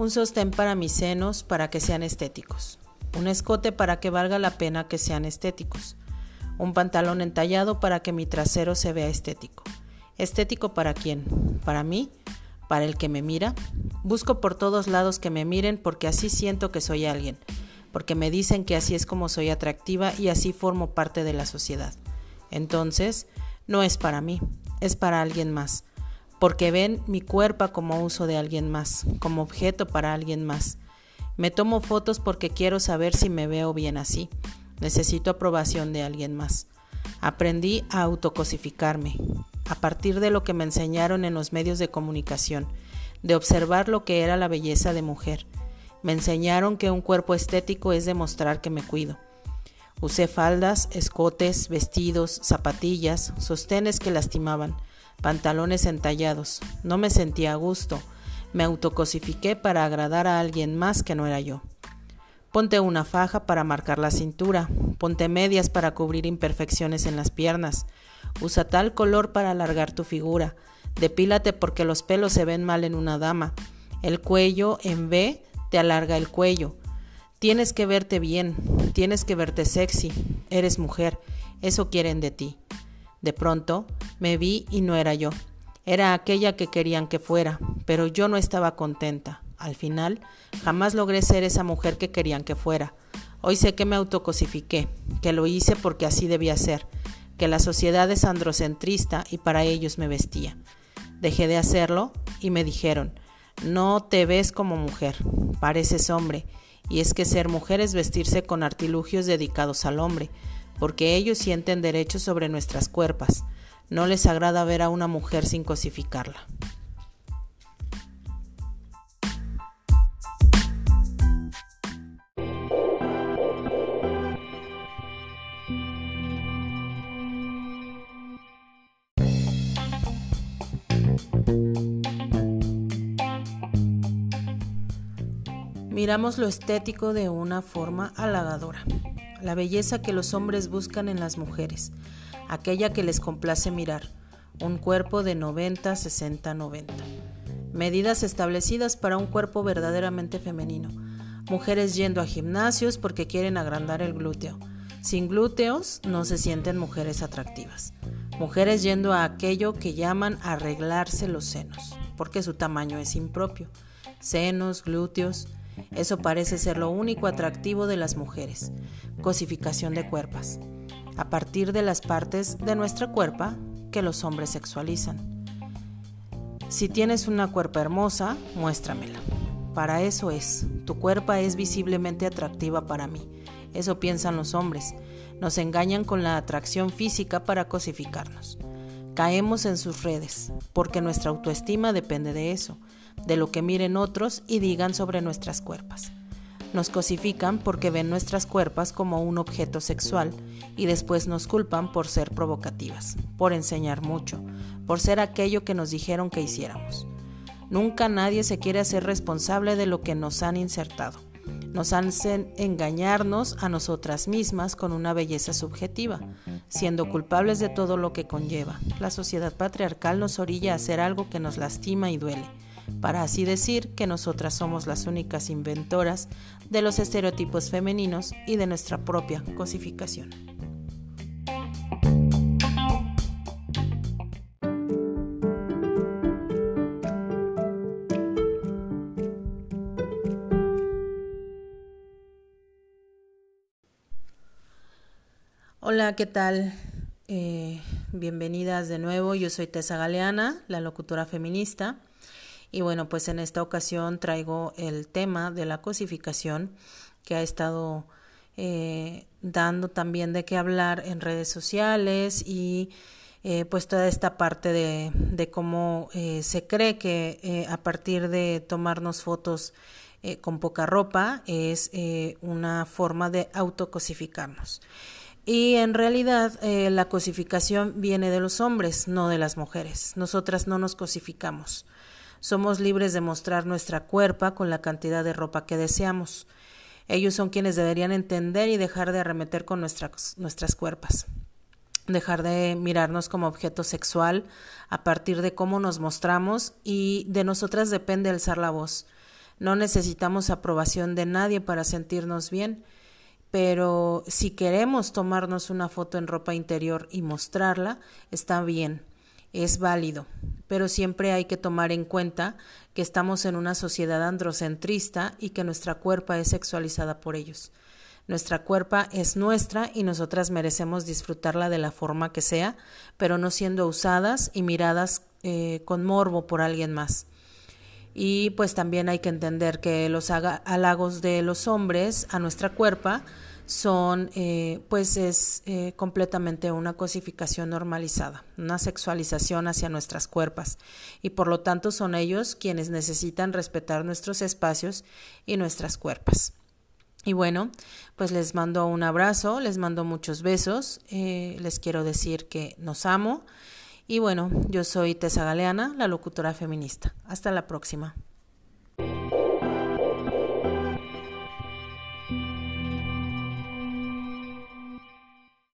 un sostén para mis senos para que sean estéticos, un escote para que valga la pena que sean estéticos, un pantalón entallado para que mi trasero se vea estético. ¿Estético para quién? ¿Para mí? ¿Para el que me mira? Busco por todos lados que me miren porque así siento que soy alguien, porque me dicen que así es como soy atractiva y así formo parte de la sociedad. Entonces, no es para mí, es para alguien más, porque ven mi cuerpo como uso de alguien más, como objeto para alguien más. Me tomo fotos porque quiero saber si me veo bien así. Necesito aprobación de alguien más. Aprendí a autocosificarme, a partir de lo que me enseñaron en los medios de comunicación, de observar lo que era la belleza de mujer. Me enseñaron que un cuerpo estético es demostrar que me cuido. Usé faldas, escotes, vestidos, zapatillas, sostenes que lastimaban, pantalones entallados. No me sentía a gusto. Me autocosifiqué para agradar a alguien más que no era yo. Ponte una faja para marcar la cintura, ponte medias para cubrir imperfecciones en las piernas, usa tal color para alargar tu figura, depílate porque los pelos se ven mal en una dama, el cuello en V te alarga el cuello. Tienes que verte bien, tienes que verte sexy, eres mujer, eso quieren de ti. De pronto me vi y no era yo, era aquella que querían que fuera, pero yo no estaba contenta. Al final, jamás logré ser esa mujer que querían que fuera. Hoy sé que me autocosifiqué, que lo hice porque así debía ser, que la sociedad es androcentrista y para ellos me vestía. Dejé de hacerlo y me dijeron, no te ves como mujer, pareces hombre, y es que ser mujer es vestirse con artilugios dedicados al hombre, porque ellos sienten derechos sobre nuestras cuerpas. No les agrada ver a una mujer sin cosificarla. Miramos lo estético de una forma halagadora, la belleza que los hombres buscan en las mujeres, aquella que les complace mirar, un cuerpo de 90, 60, 90. Medidas establecidas para un cuerpo verdaderamente femenino. Mujeres yendo a gimnasios porque quieren agrandar el glúteo. Sin glúteos no se sienten mujeres atractivas. Mujeres yendo a aquello que llaman arreglarse los senos, porque su tamaño es impropio. Senos, glúteos, eso parece ser lo único atractivo de las mujeres. Cosificación de cuerpos. A partir de las partes de nuestra cuerpo que los hombres sexualizan. Si tienes una cuerpa hermosa, muéstramela. Para eso es. Tu cuerpo es visiblemente atractiva para mí. Eso piensan los hombres. Nos engañan con la atracción física para cosificarnos. Caemos en sus redes, porque nuestra autoestima depende de eso de lo que miren otros y digan sobre nuestras cuerpas. Nos cosifican porque ven nuestras cuerpas como un objeto sexual y después nos culpan por ser provocativas, por enseñar mucho, por ser aquello que nos dijeron que hiciéramos. Nunca nadie se quiere hacer responsable de lo que nos han insertado. Nos hacen engañarnos a nosotras mismas con una belleza subjetiva, siendo culpables de todo lo que conlleva. La sociedad patriarcal nos orilla a hacer algo que nos lastima y duele para así decir que nosotras somos las únicas inventoras de los estereotipos femeninos y de nuestra propia cosificación. Hola, ¿qué tal? Eh, bienvenidas de nuevo. Yo soy Tessa Galeana, la locutora feminista. Y bueno, pues en esta ocasión traigo el tema de la cosificación que ha estado eh, dando también de qué hablar en redes sociales y eh, pues toda esta parte de, de cómo eh, se cree que a partir de tomarnos fotos con poca ropa es una forma de autocosificarnos. Y en realidad la cosificación viene de los hombres, no de las mujeres. Nosotras no nos cosificamos. Somos libres de mostrar nuestra cuerpa con la cantidad de ropa que deseamos. Ellos son quienes deberían entender y dejar de arremeter con nuestras, nuestras cuerpas. Dejar de mirarnos como objeto sexual a partir de cómo nos mostramos y de nosotras depende alzar la voz. No necesitamos aprobación de nadie para sentirnos bien, pero si queremos tomarnos una foto en ropa interior y mostrarla, está bien, es válido, pero siempre hay que tomar en cuenta que estamos en una sociedad androcentrista y que nuestra cuerpa es sexualizada por ellos. Nuestra cuerpa es nuestra y nosotras merecemos disfrutarla de la forma que sea, pero no siendo usadas y miradas eh, con morbo por alguien más. Y pues también hay que entender que los halagos de los hombres a nuestra cuerpa son, eh, pues es eh, completamente una cosificación normalizada, una sexualización hacia nuestras cuerpas y por lo tanto son ellos quienes necesitan respetar nuestros espacios y nuestras cuerpas. Y bueno, pues les mando un abrazo, les mando muchos besos, eh, les quiero decir que nos amo y bueno, yo soy Tessa Galeana, la locutora feminista. Hasta la próxima.